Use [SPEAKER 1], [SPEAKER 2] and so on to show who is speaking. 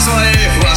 [SPEAKER 1] his way.